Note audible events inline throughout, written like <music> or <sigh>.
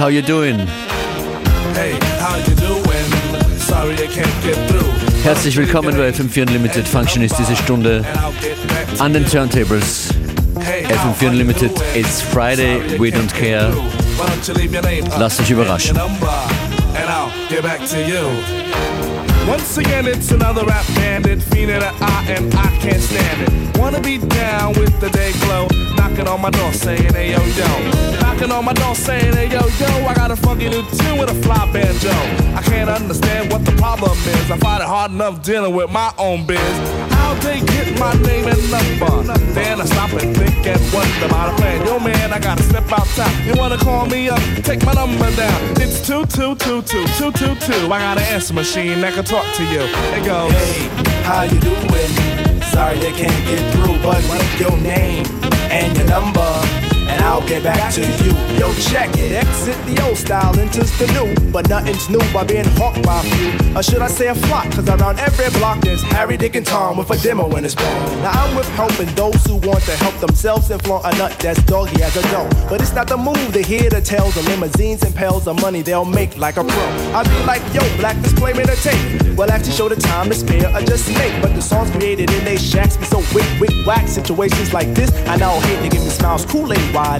How you doing? Hey, how you doing? Sorry I can't get through. Herzlich willkommen bei FM4 Unlimited. Functionist diese Stunde an den Turntables. FM4 Unlimited, it's Friday, we don't care. Lasst euch überraschen. Once again, it's another rap bandit, fiending an eye, and I can't stand it. Wanna be down with the day glow, knocking on my door saying, hey yo yo. Knocking on my door saying, hey yo yo, I got a funky new tune with a fly banjo. I can't understand what the problem is. I find it hard enough dealing with my own biz. How they get my name and number? Then I stop and think and wonder about a plan. Yo man, I gotta step outside. You wanna call me up? Take my number down. It's two two two two two two two. I got an answer machine that can talk to you. It goes. Hey, how you doing? Sorry they can't get through, but what's your name and your number? I'll get back to you. Yo, check it. Exit the old style, enters the new. But nothing's new by being hawked by a few. Or should I say a flock? Cause around every block there's Harry, Dick, and Tom with a demo in his palm. Now I'm with helping those who want to help themselves and flaunt a nut that's doggy as a dough. But it's not the move to hear the tales of limousines and pails of money they'll make like a pro. I be like, yo, black display me tape. Well, actually show the time to spare or just make. But the songs created in they shacks be so wick, wick, whack. Situations like this, I now hate to give me smiles, Kool-Aid wide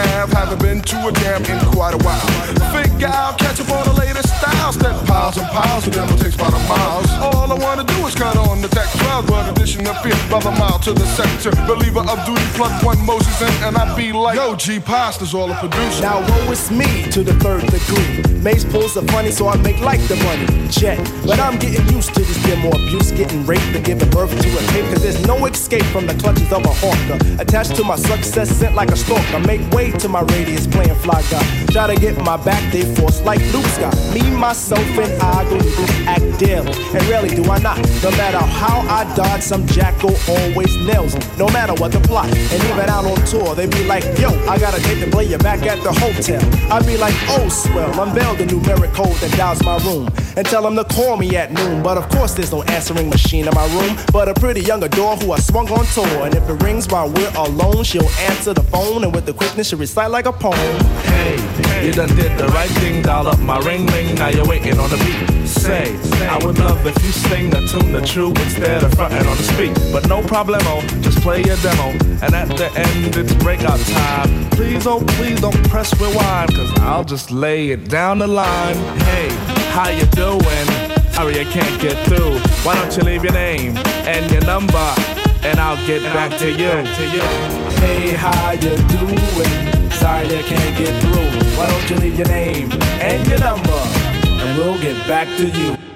Ave. Haven't been to a jam in quite a while. Figure I'll catch up on the latest styles. That piles and piles of them will take about a mile. All I wanna do is cut on the tech 12, but addition of fear by the mile to the sector. Believer of duty, plug one Moses in, and I be like, Yo, G Pasta's all a producer. Now woe is me to the third degree. Mace pulls the funny, so I make like the money. Check. But I'm getting used to this demo abuse, getting raped and giving birth to a tape. Cause there's no escape from the clutches of a hawker. Attached to my success, sent like a stalker. Make way to my radius, playing fly guy. Try to get my back, they force like Luke Scott. Me, myself, and I go act daily. And rarely do I not. No matter how I dodge, some jackal always nails me. No matter what the plot. And even out on tour, they be like, yo, I got a date to play you back at the hotel. I be like, oh, swell, unveil the numeric code that dials my room. And tell them to call me at noon. But of course, there's no answering machine in my room. But a pretty young adore who I swung on tour. And if it rings while we're alone, she'll answer the phone. And with the quickness, she'll recite like a poem. Hey, you done did the right thing, dial up my ring ring, now you're waiting on the beat. Say, I would love if you sing the tune the true instead of fronting on the speak. But no problemo, just play your demo. And at the end, it's breakout time. Please, oh, please don't press rewind, cause I'll just lay it down the line. Hey, how you doing? Sorry, I can't get through. Why don't you leave your name and your number? And I'll get back to you. Hey, how you doing? Sorry I can't get through. Why don't you leave your name and your number? And we'll get back to you.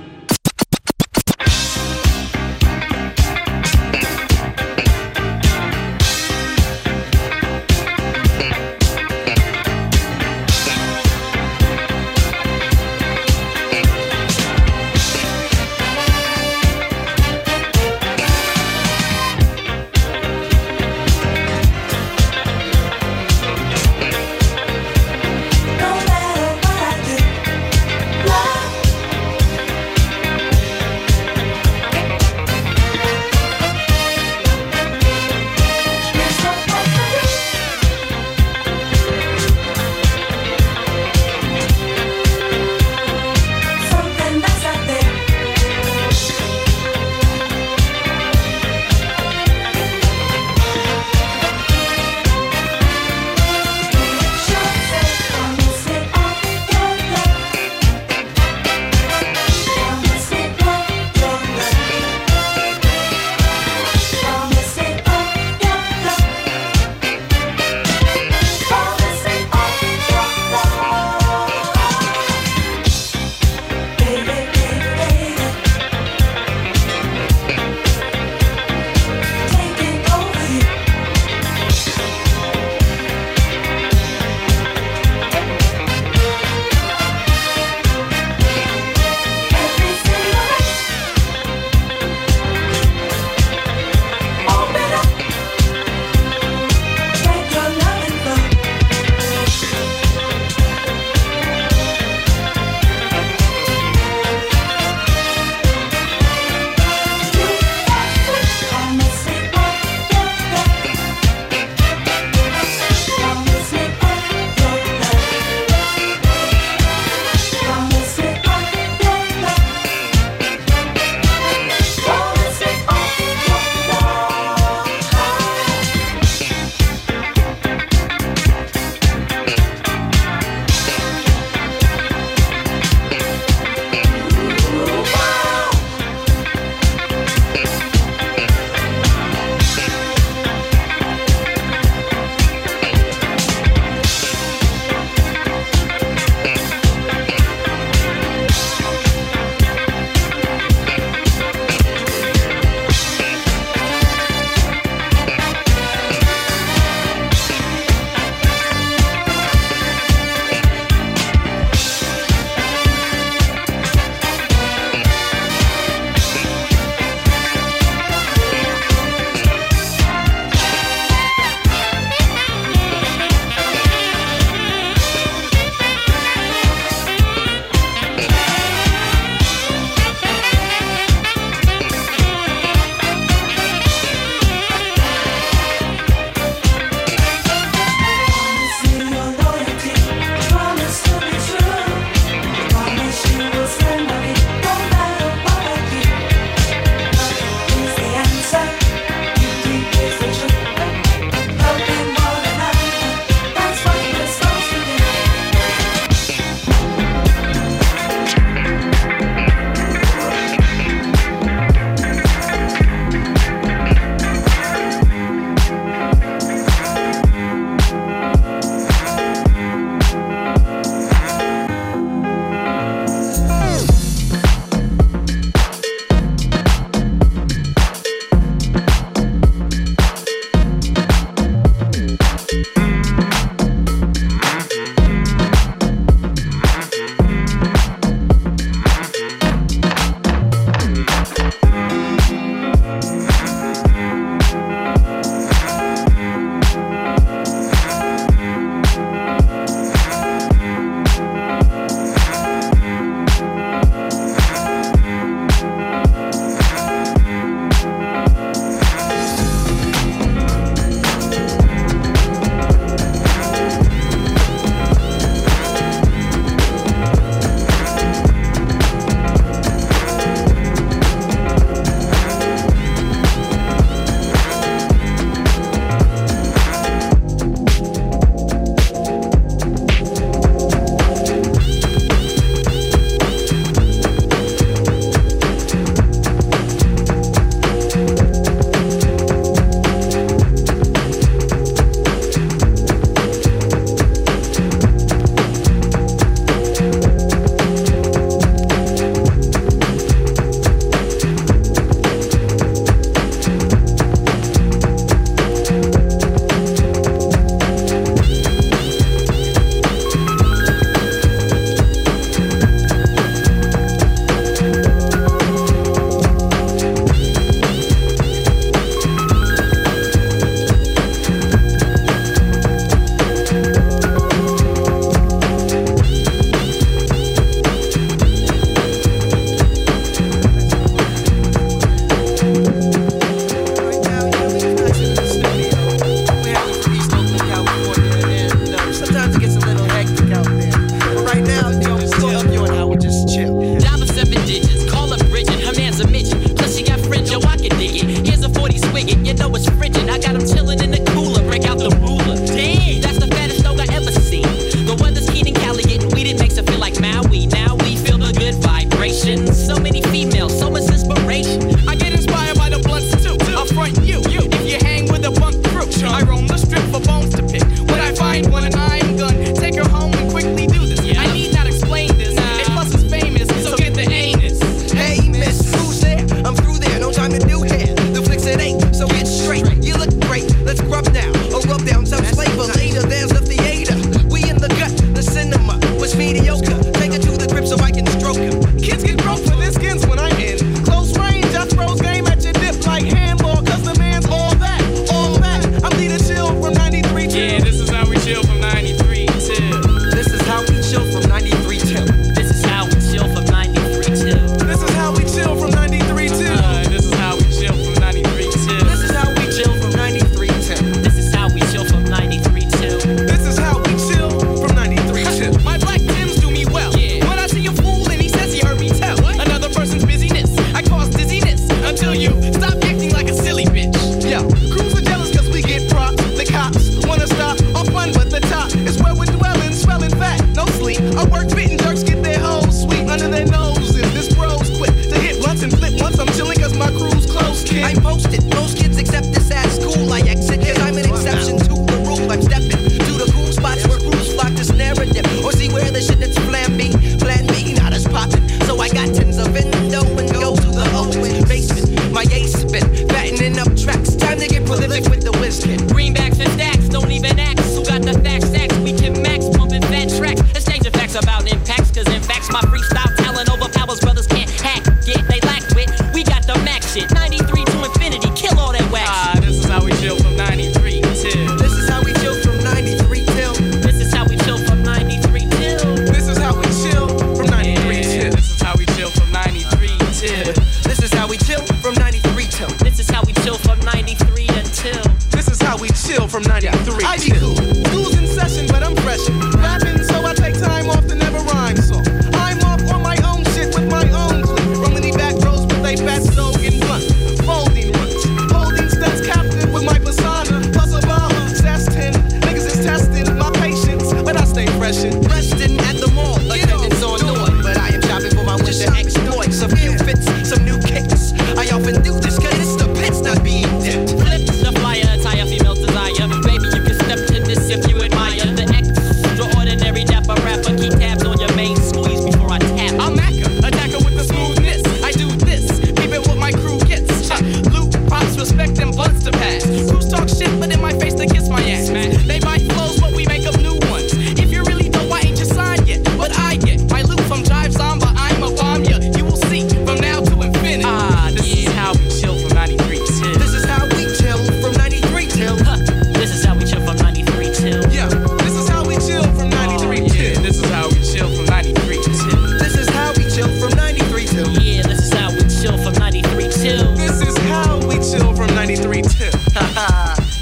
Chill from 93 till. <laughs>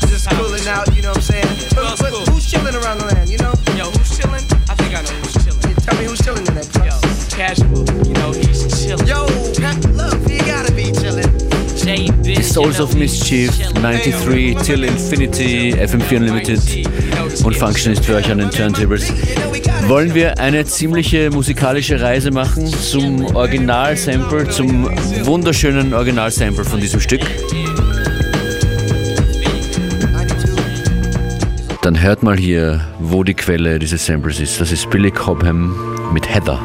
Just cooling out, you know what I'm saying? But, but cool. who's chilling around the land, you know? Yo, who's chilling? I think I know who's chilling. Yeah, Tell me who's chilling in that Yo, place. casual. You know he's chilling. Yo, Love, he gotta be chilling. Die Souls of Mischief, 93 till Infinity, FM4 Unlimited und Functionist für euch an den Turntables. Wollen wir eine ziemliche musikalische Reise machen zum Originalsample, zum wunderschönen Originalsample von diesem Stück? Dann hört mal hier, wo die Quelle dieses Samples ist. Das ist Billy Cobham mit Heather.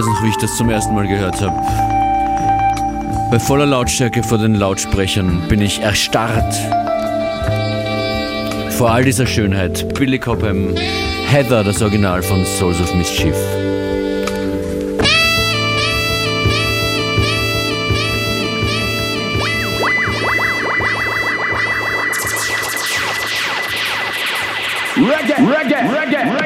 Weiß noch, wie ich das zum ersten Mal gehört habe. Bei voller Lautstärke vor den Lautsprechern bin ich erstarrt. Vor all dieser Schönheit. Billy Cobham, Heather, das Original von Souls of Mischief. Reggae, reggae, reggae,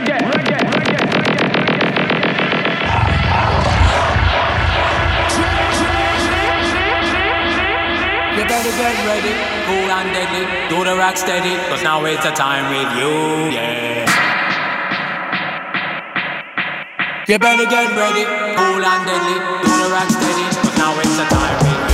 ready, cool and deadly. Do the rock steady, cause now it's the time with you, yeah. You better get ready, cool and deadly. Do the rock steady, cause now it's the time with. You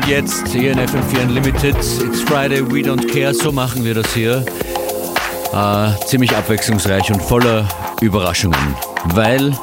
Beginnt jetzt hier in FM4 Unlimited. It's Friday, we don't care. So machen wir das hier. Äh, ziemlich abwechslungsreich und voller Überraschungen. Weil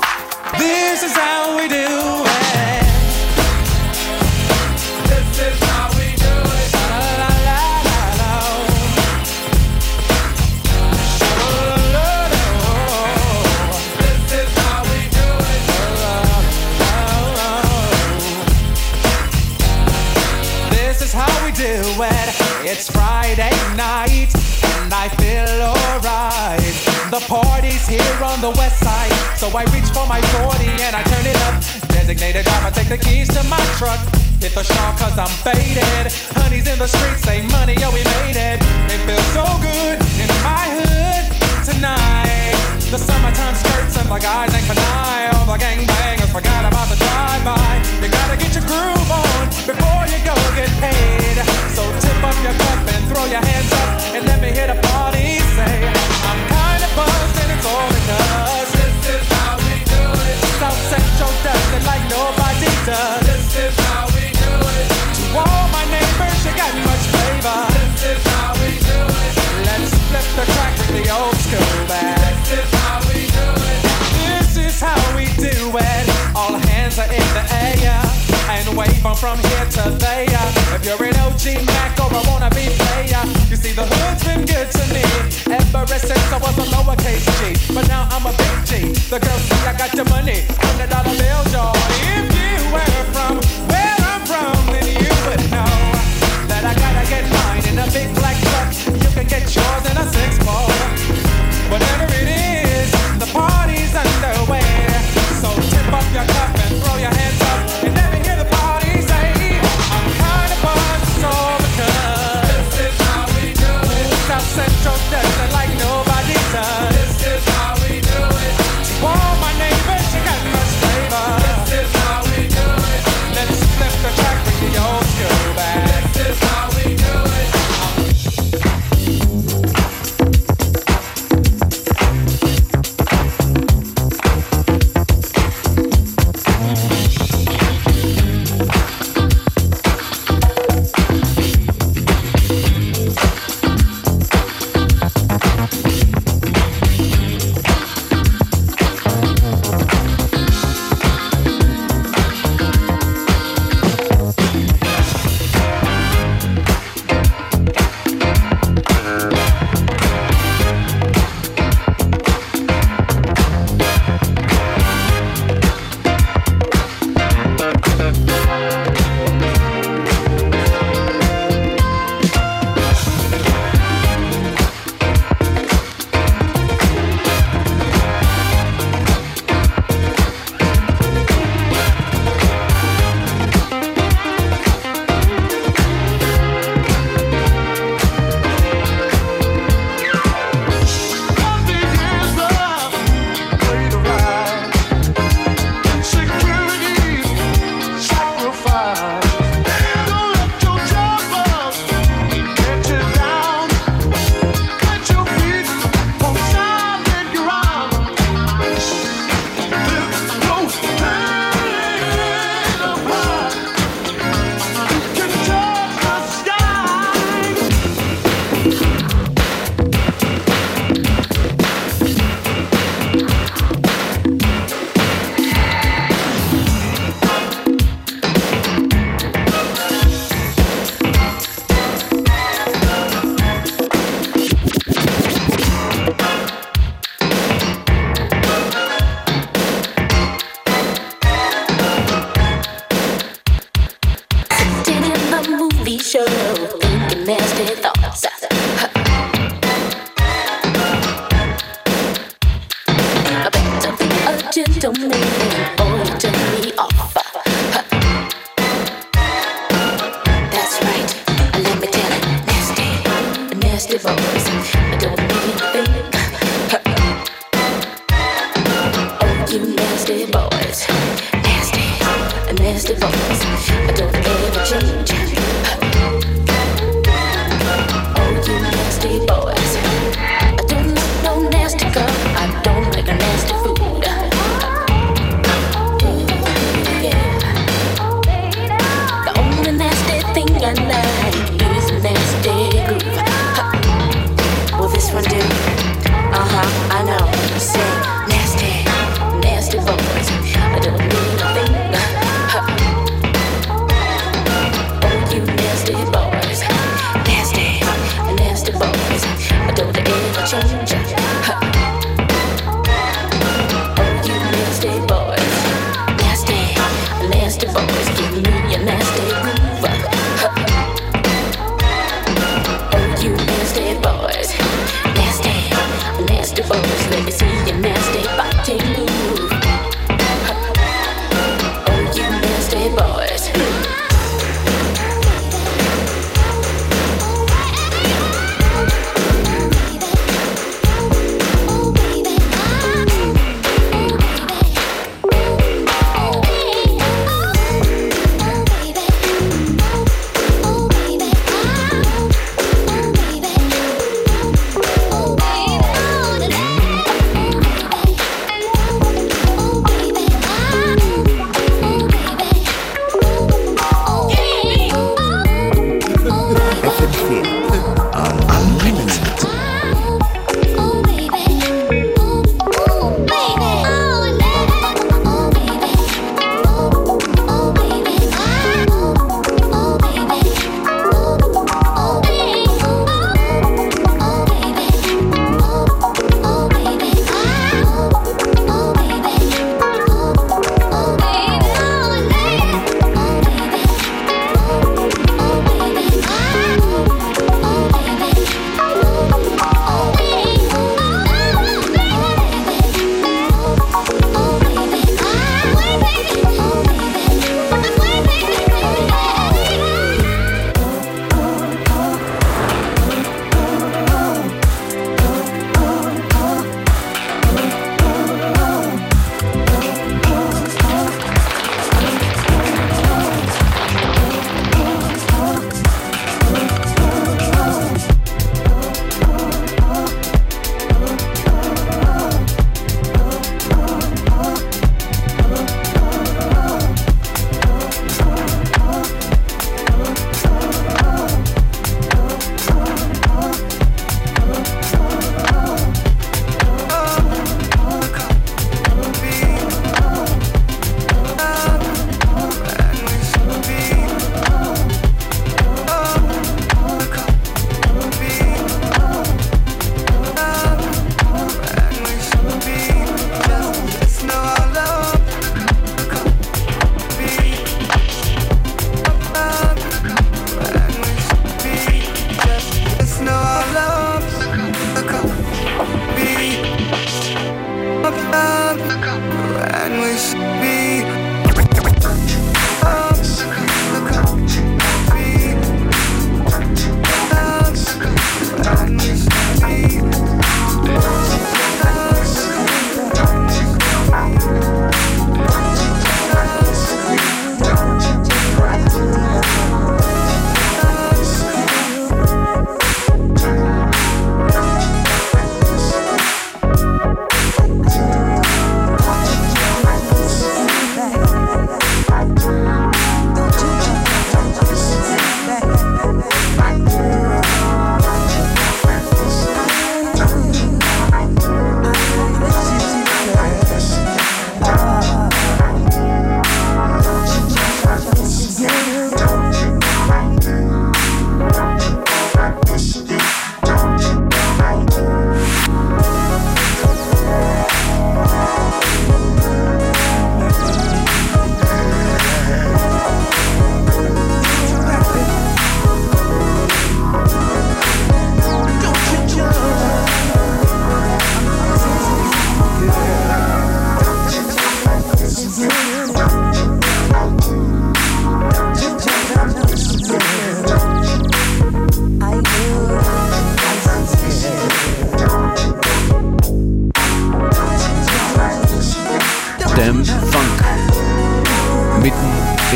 my 40 and I turn it up. Designated driver, take the keys to my truck. Hit the shawl cause I'm faded. Honey's in the streets, say money, yo, we made it. It feels so good in my hood tonight. The summertime skirts and the guys ain't nigh. All the gangbangers forgot about the drive-by. 'Em from here to there. If you're an OG Mac or a wannabe player, you see the hood's been good to me ever since I was a lowercase G. But now I'm a big G. The girls see I got your money, hundred dollar bill, y'all. If you were from where I'm from, then you would know that I gotta get mine in a big black truck. You can get yours in a six ball. Whatever it is, the party's underway. So tip up your cup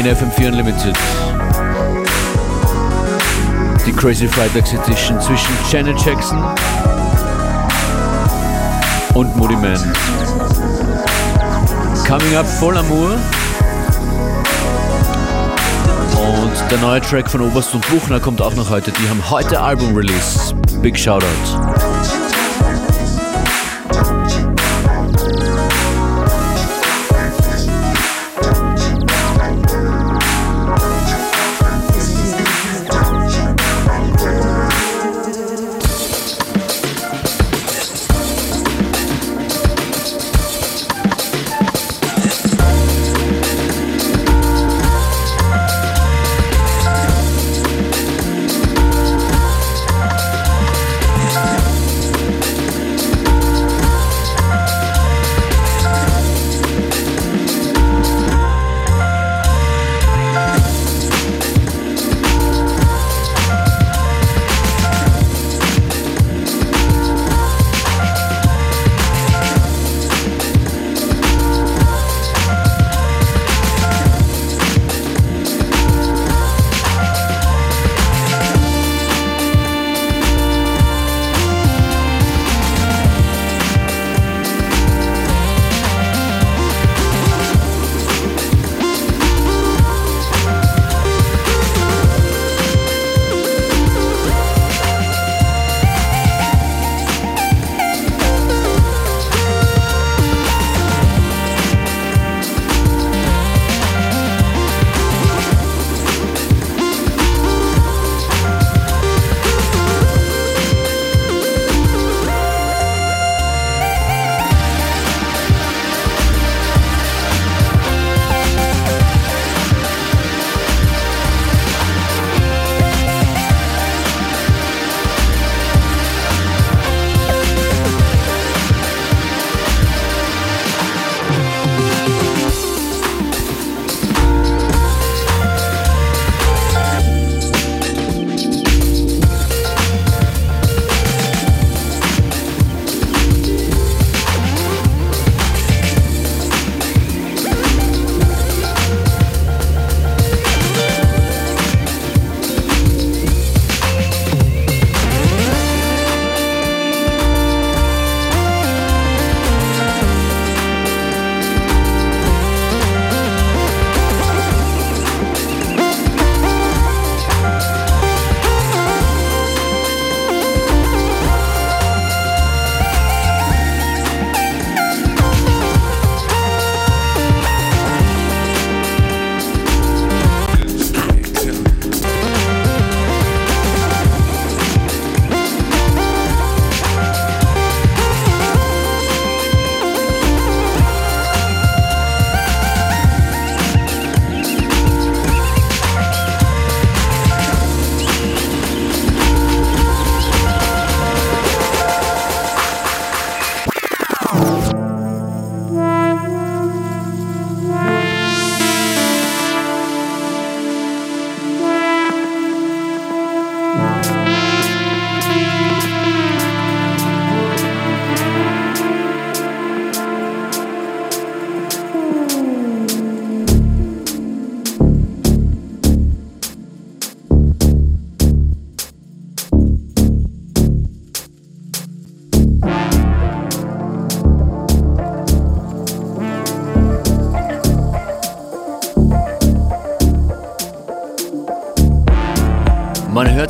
in FM4 Unlimited. Die Crazy Freitags Edition zwischen Janet Jackson und Moody Man. Coming up voll Amour. Und der neue Track von Oberst und Buchner kommt auch noch heute. Die haben heute Album-Release. Big Shoutout.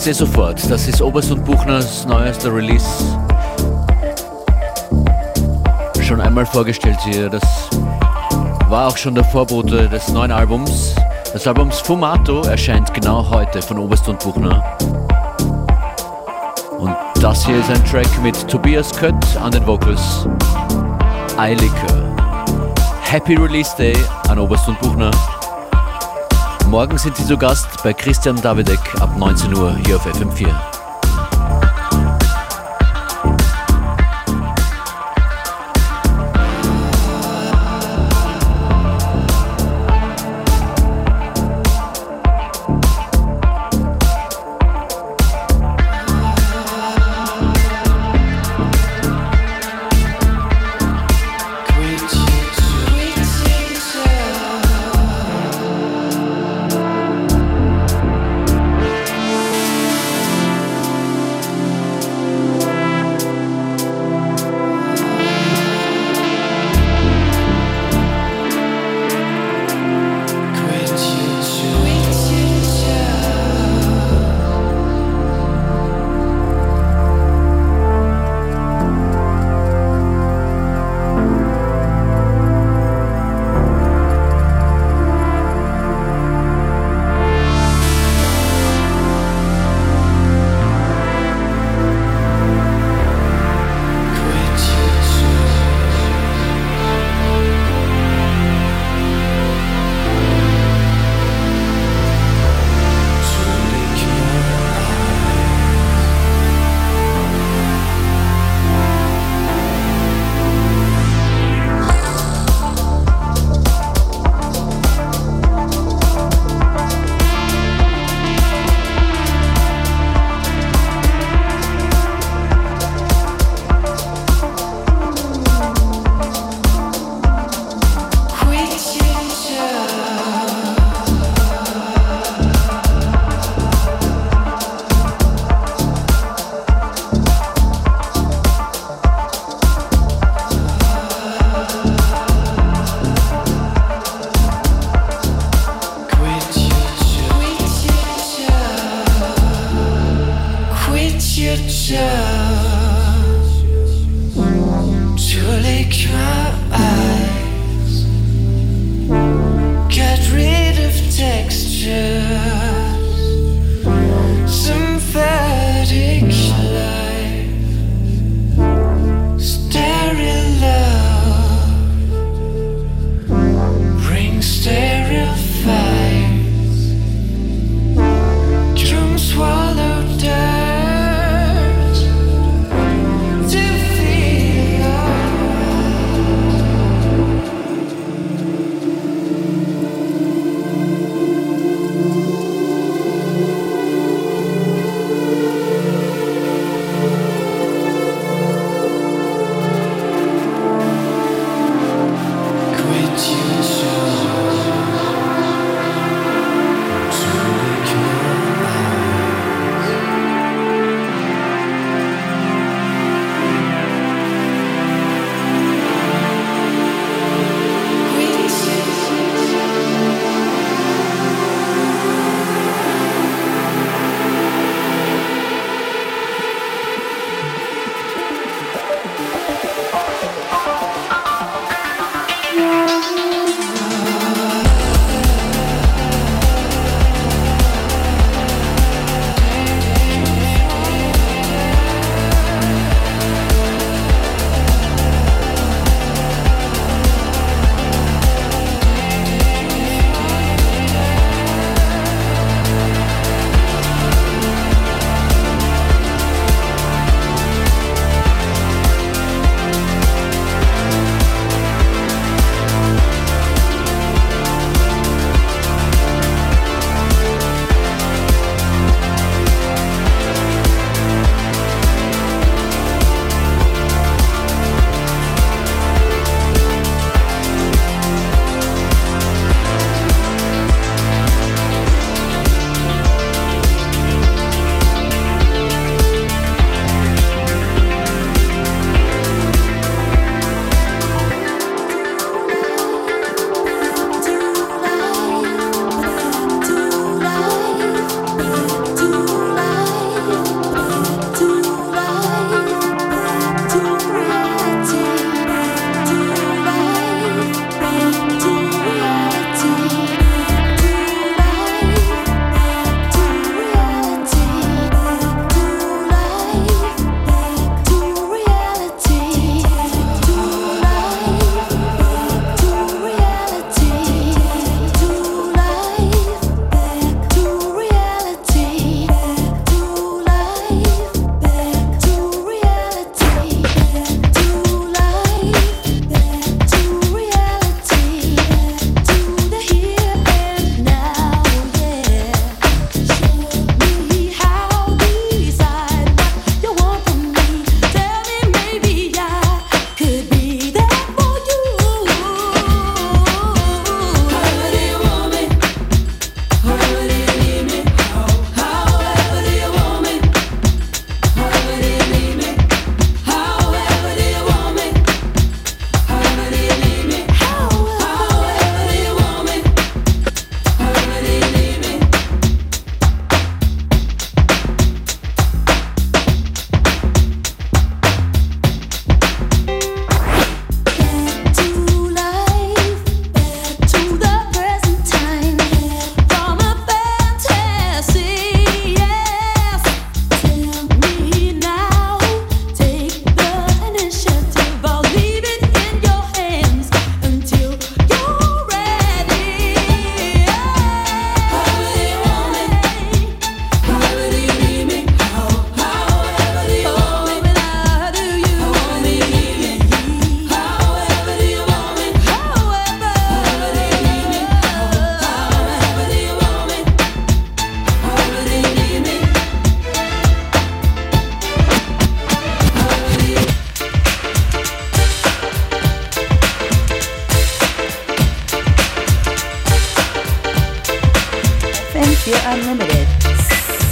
Sie sofort. Das ist Oberst und Buchners neuester Release. Schon einmal vorgestellt hier. Das war auch schon der Vorbote des neuen Albums. Das Album Sfumato erscheint genau heute von Oberst und Buchner. Und das hier ist ein Track mit Tobias Kött an den Vocals. Eiliker. Happy Release Day an Oberst und Buchner. Morgen sind Sie zu Gast bei Christian Davidek ab 19 Uhr hier auf FM4.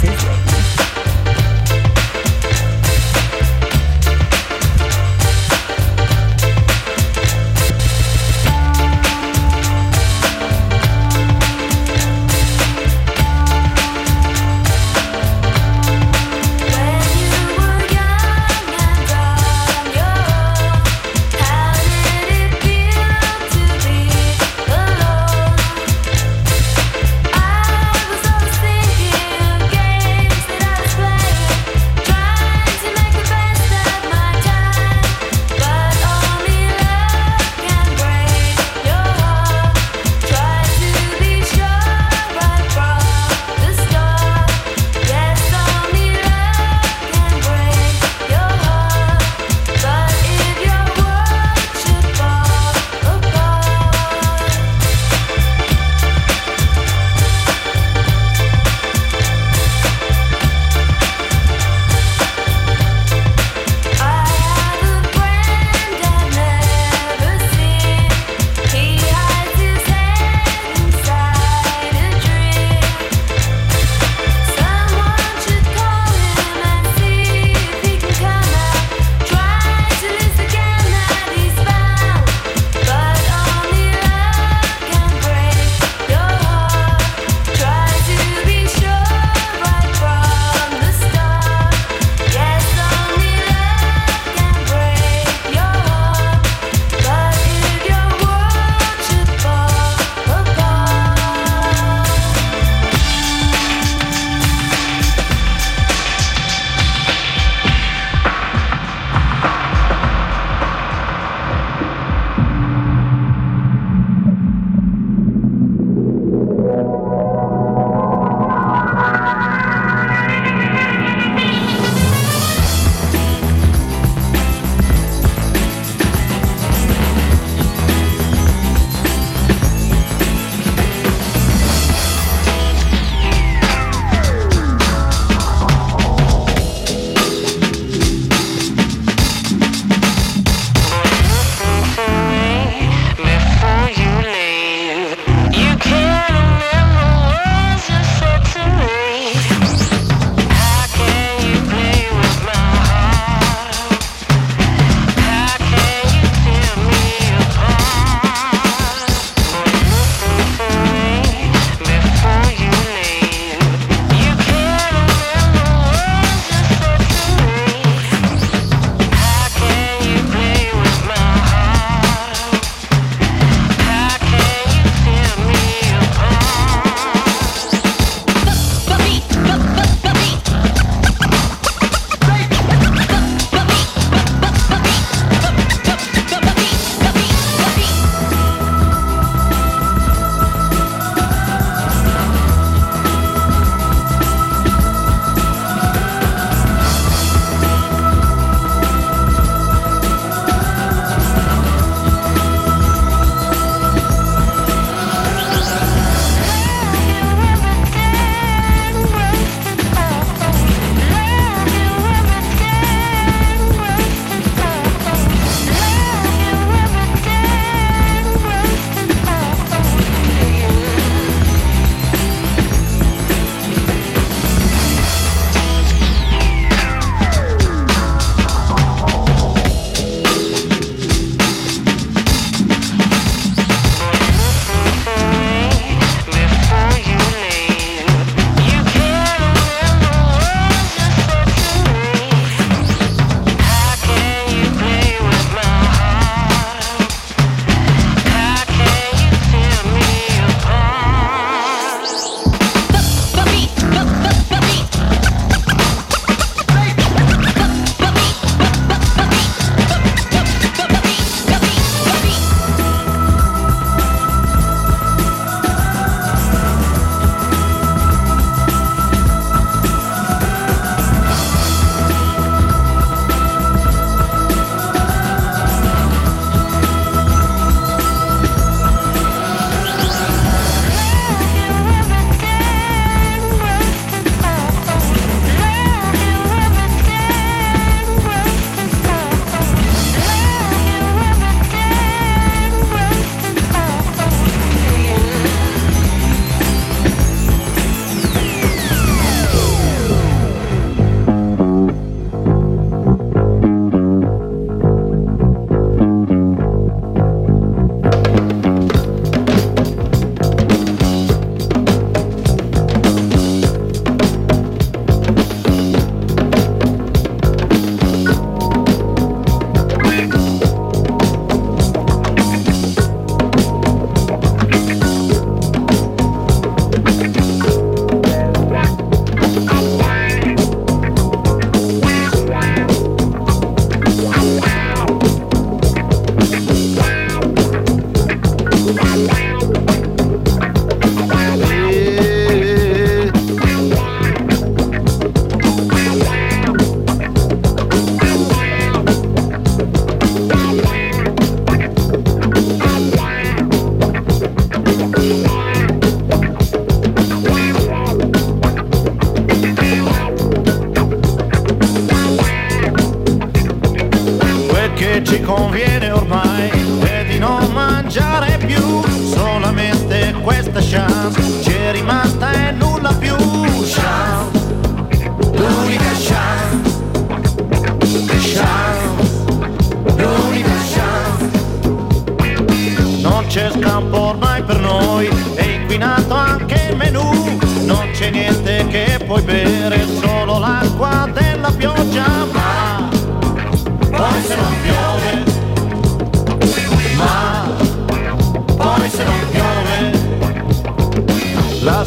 Sempre.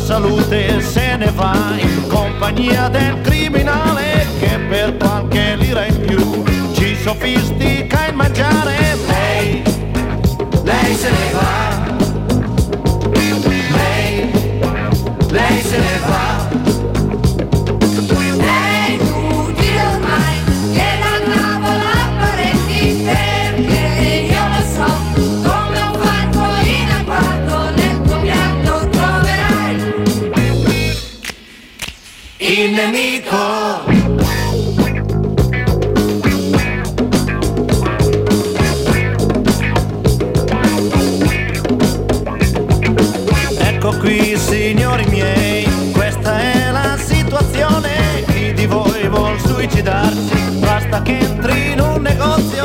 Salute se ne va in compagnia del criminale che per qualche lira in più ci sofistica il mangiare. Lei lei se ne va nemico. Ecco qui signori miei, questa è la situazione, chi di voi vuol suicidarsi, basta che entri in un negozio